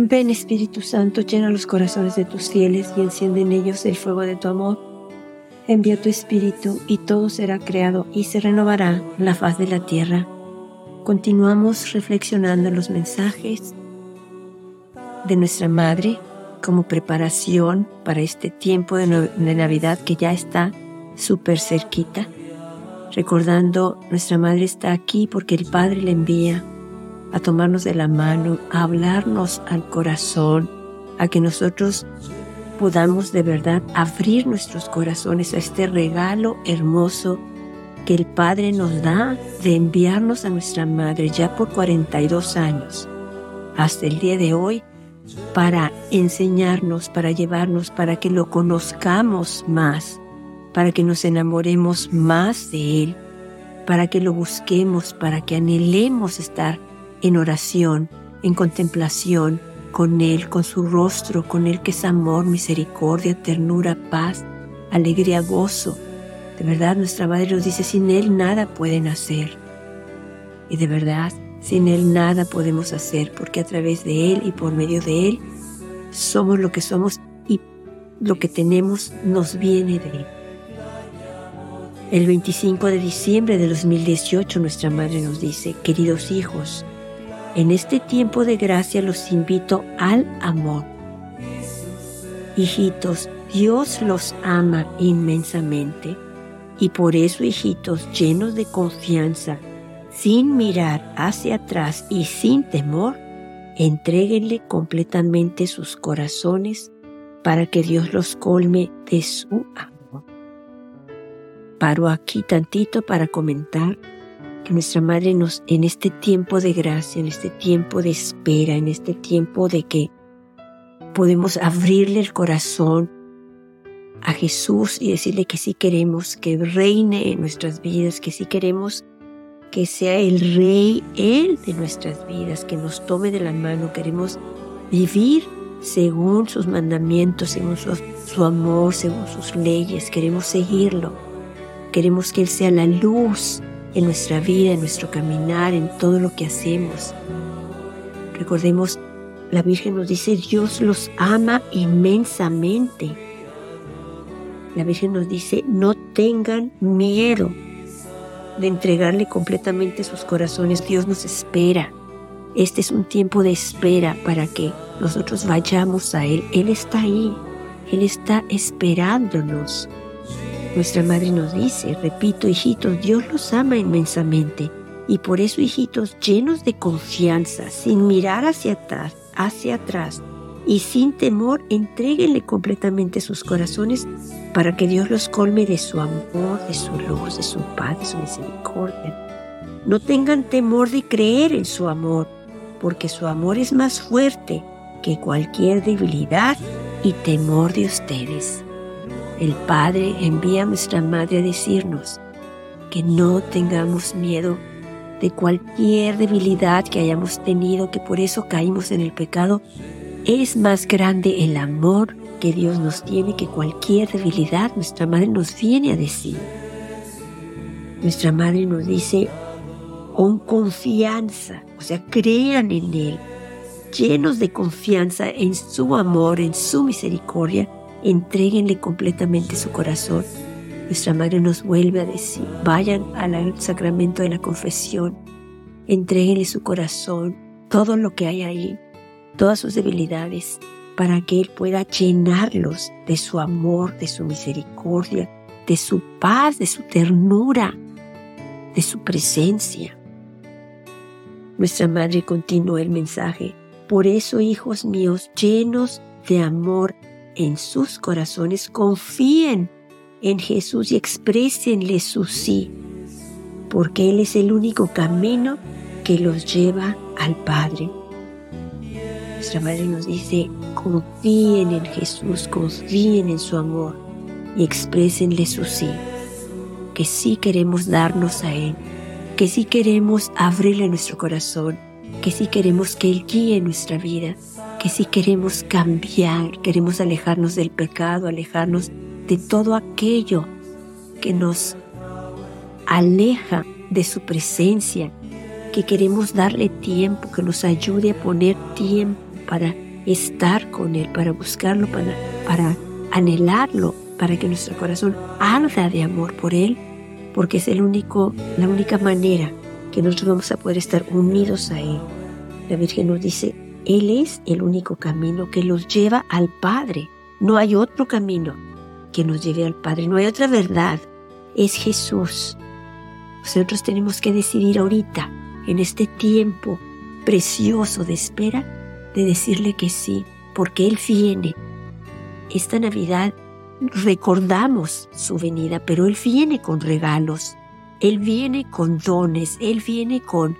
Ven Espíritu Santo, llena los corazones de tus fieles y enciende en ellos el fuego de tu amor. Envía tu Espíritu y todo será creado y se renovará la faz de la tierra. Continuamos reflexionando los mensajes de nuestra Madre como preparación para este tiempo de, Navidad que ya está súper cerquita. Recordando, nuestra Madre está aquí porque el Padre le envía a tomarnos de la mano, a hablarnos al corazón, a que nosotros podamos de verdad abrir nuestros corazones a este regalo hermoso que el Padre nos da de enviarnos a nuestra Madre ya por 42 años hasta el día de hoy para enseñarnos, para llevarnos, para que lo conozcamos más, para que nos enamoremos más de Él, para que lo busquemos, para que anhelemos estar en oración, en contemplación con Él, con su rostro, con Él que es amor, misericordia, ternura, paz, alegría, gozo. De verdad, nuestra Madre nos dice, sin Él nada pueden hacer. Y de verdad, sin Él nada podemos hacer, porque a través de Él y por medio de Él somos lo que somos y lo que tenemos nos viene de Él. El 25 de diciembre de 2018 nuestra Madre nos dice, queridos hijos, en este tiempo de gracia los invito al amor. Hijitos, Dios los ama inmensamente y por eso, hijitos, llenos de confianza, sin mirar hacia atrás y sin temor, entréguenle completamente sus corazones para que Dios los colme de su amor. Paro aquí tantito para comentar que nuestra Madre nos, en este tiempo de gracia, en este tiempo de espera, en este tiempo de que podemos abrirle el corazón a Jesús y decirle que sí queremos que reine en nuestras vidas, que sí queremos que sea el Rey, Él de nuestras vidas, que nos tome de la mano, queremos vivir según sus mandamientos, según su, su amor, según sus leyes, queremos seguirlo, queremos que Él sea la luz en nuestra vida, en nuestro caminar, en todo lo que hacemos. Recordemos, la Virgen nos dice, Dios los ama inmensamente. La Virgen nos dice, no tengan miedo de entregarle completamente sus corazones. Dios nos espera. Este es un tiempo de espera para que nosotros vayamos a Él. Él está ahí. Él está esperándonos. Nuestra madre nos dice, repito, hijitos, Dios los ama inmensamente y por eso, hijitos, llenos de confianza, sin mirar hacia atrás, hacia atrás y sin temor, entréguenle completamente sus corazones para que Dios los colme de su amor, de su luz, de su paz, de su misericordia. No tengan temor de creer en su amor, porque su amor es más fuerte que cualquier debilidad y temor de ustedes el Padre envía a nuestra Madre a decirnos que no tengamos miedo de cualquier debilidad que hayamos tenido, que por eso caímos en el pecado. Es más grande el amor que Dios nos tiene que cualquier debilidad. Nuestra Madre nos viene a decir. Nuestra Madre nos dice con confianza, o sea, crean en Él, llenos de confianza en su amor, en su misericordia, Entréguenle completamente su corazón. Nuestra Madre nos vuelve a decir, vayan al sacramento de la confesión, entréguenle su corazón, todo lo que hay ahí, todas sus debilidades, para que Él pueda llenarlos de su amor, de su misericordia, de su paz, de su ternura, de su presencia. Nuestra Madre continúa el mensaje. Por eso, hijos míos, llenos de amor, en sus corazones, confíen en Jesús y exprésenle su sí, porque Él es el único camino que los lleva al Padre. Nuestra Madre nos dice, confíen en Jesús, confíen en su amor y exprésenle su sí, que sí queremos darnos a Él, que sí queremos abrirle nuestro corazón, que sí queremos que Él guíe nuestra vida, que si queremos cambiar, queremos alejarnos del pecado, alejarnos de todo aquello que nos aleja de su presencia, que queremos darle tiempo, que nos ayude a poner tiempo para estar con Él, para buscarlo, para, para anhelarlo, para que nuestro corazón arda de amor por Él, porque es el único, la única manera que nosotros vamos a poder estar unidos a Él. La Virgen nos dice, Él es el único camino que los lleva al Padre. No hay otro camino que nos lleve al Padre, no hay otra verdad. Es Jesús. Nosotros tenemos que decidir ahorita, en este tiempo precioso de espera, de decirle que sí, porque Él viene. Esta Navidad recordamos su venida, pero Él viene con regalos, Él viene con dones, Él viene con,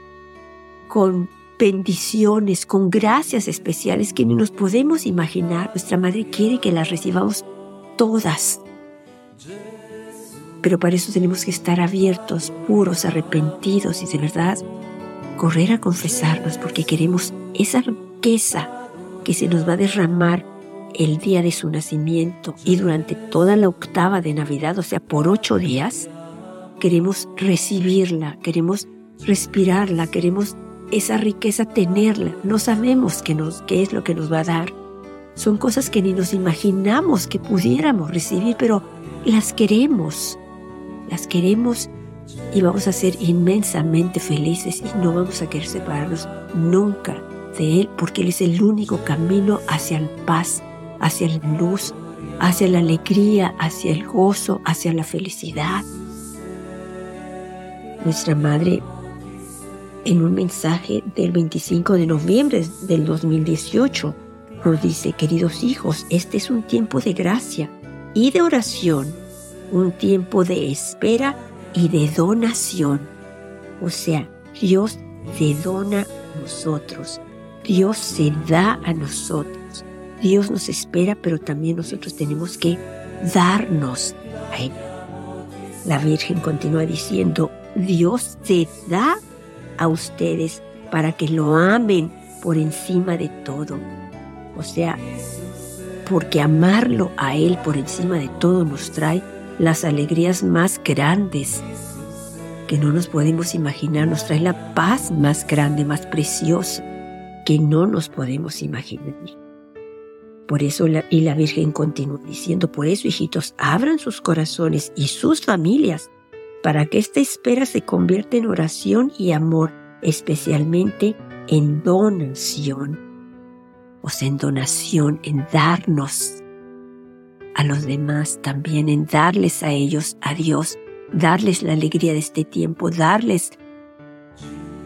con bendiciones, con gracias especiales que ni nos podemos imaginar. Nuestra Madre quiere que las recibamos todas. Pero para eso tenemos que estar abiertos, puros, arrepentidos y de verdad correr a confesarnos porque queremos esa riqueza que se nos va a derramar el día de su nacimiento y durante toda la octava de Navidad, o sea, por ocho días, queremos recibirla, queremos respirarla, queremos esa riqueza tenerla. No sabemos qué, nos, qué es lo que nos va a dar. Son cosas que ni nos imaginamos que pudiéramos recibir, pero las queremos. Las queremos y vamos a ser inmensamente felices y no vamos a querer separarnos nunca de Él porque Él es el único camino hacia la paz, hacia la luz, hacia la alegría, hacia el gozo, hacia la felicidad. Nuestra Madre en un mensaje del 25 de noviembre del 2018 nos dice, queridos hijos, este es un tiempo de gracia y de oración, un tiempo de espera y de donación. O sea, Dios se dona a nosotros, Dios se da a nosotros, Dios nos espera, pero también nosotros tenemos que darnos a Él. La Virgen continúa diciendo, Dios se da a ustedes para que lo amen por encima de todo. O sea, porque amarlo a Él por encima de todo nos trae las alegrías más grandes que no nos podemos imaginar, nos trae la paz más grande, más preciosa, que no nos podemos imaginar. Por eso, y la Virgen continúa diciendo, por eso, hijitos, abran sus corazones y sus familias para que esta espera se convierta en oración y amor, especialmente en donación. O sea, en donación, en darnos a los demás, también en darles a ellos, a Dios, darles la alegría de este tiempo, darles,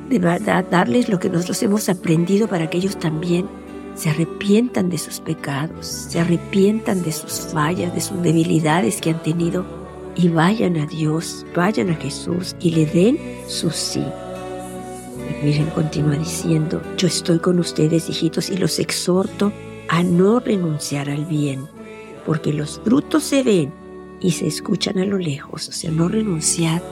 de verdad, darles lo que nosotros hemos aprendido para que ellos también se arrepientan de sus pecados, se arrepientan de sus fallas, de sus debilidades que han tenido y vayan a Dios, vayan a Jesús y le den su sí. La Virgen continúa diciendo, yo estoy con ustedes, hijitos, y los exhorto a no renunciar al bien, porque los frutos se ven y se escuchan a lo lejos, o sea, no renunciar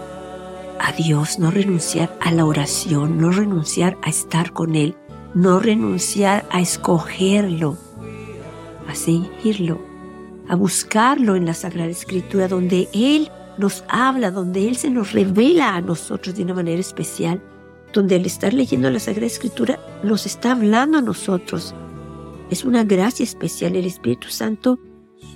a Dios, no renunciar a la oración, no renunciar a estar con Él, no renunciar a escogerlo, a seguirlo, a buscarlo en la Sagrada Escritura, donde Él nos habla, donde Él se nos revela a nosotros de una manera especial, donde al estar leyendo la Sagrada Escritura nos está hablando a nosotros. Es una gracia especial. El Espíritu Santo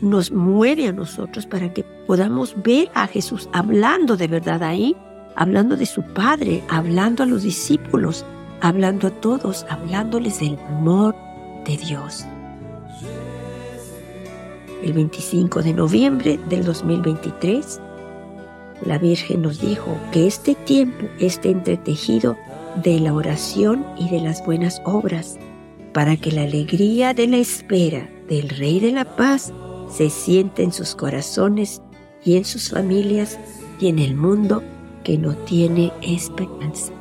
nos mueve a nosotros para que podamos ver a Jesús hablando de verdad ahí, hablando de su Padre, hablando a los discípulos, hablando a todos, hablándoles del amor de Dios el 25 de noviembre del 2023, la Virgen nos dijo que este tiempo esté entretejido de la oración y de las buenas obras, para que la alegría de la espera del Rey de la Paz se sienta en sus corazones y en sus familias y en el mundo que no tiene esperanza.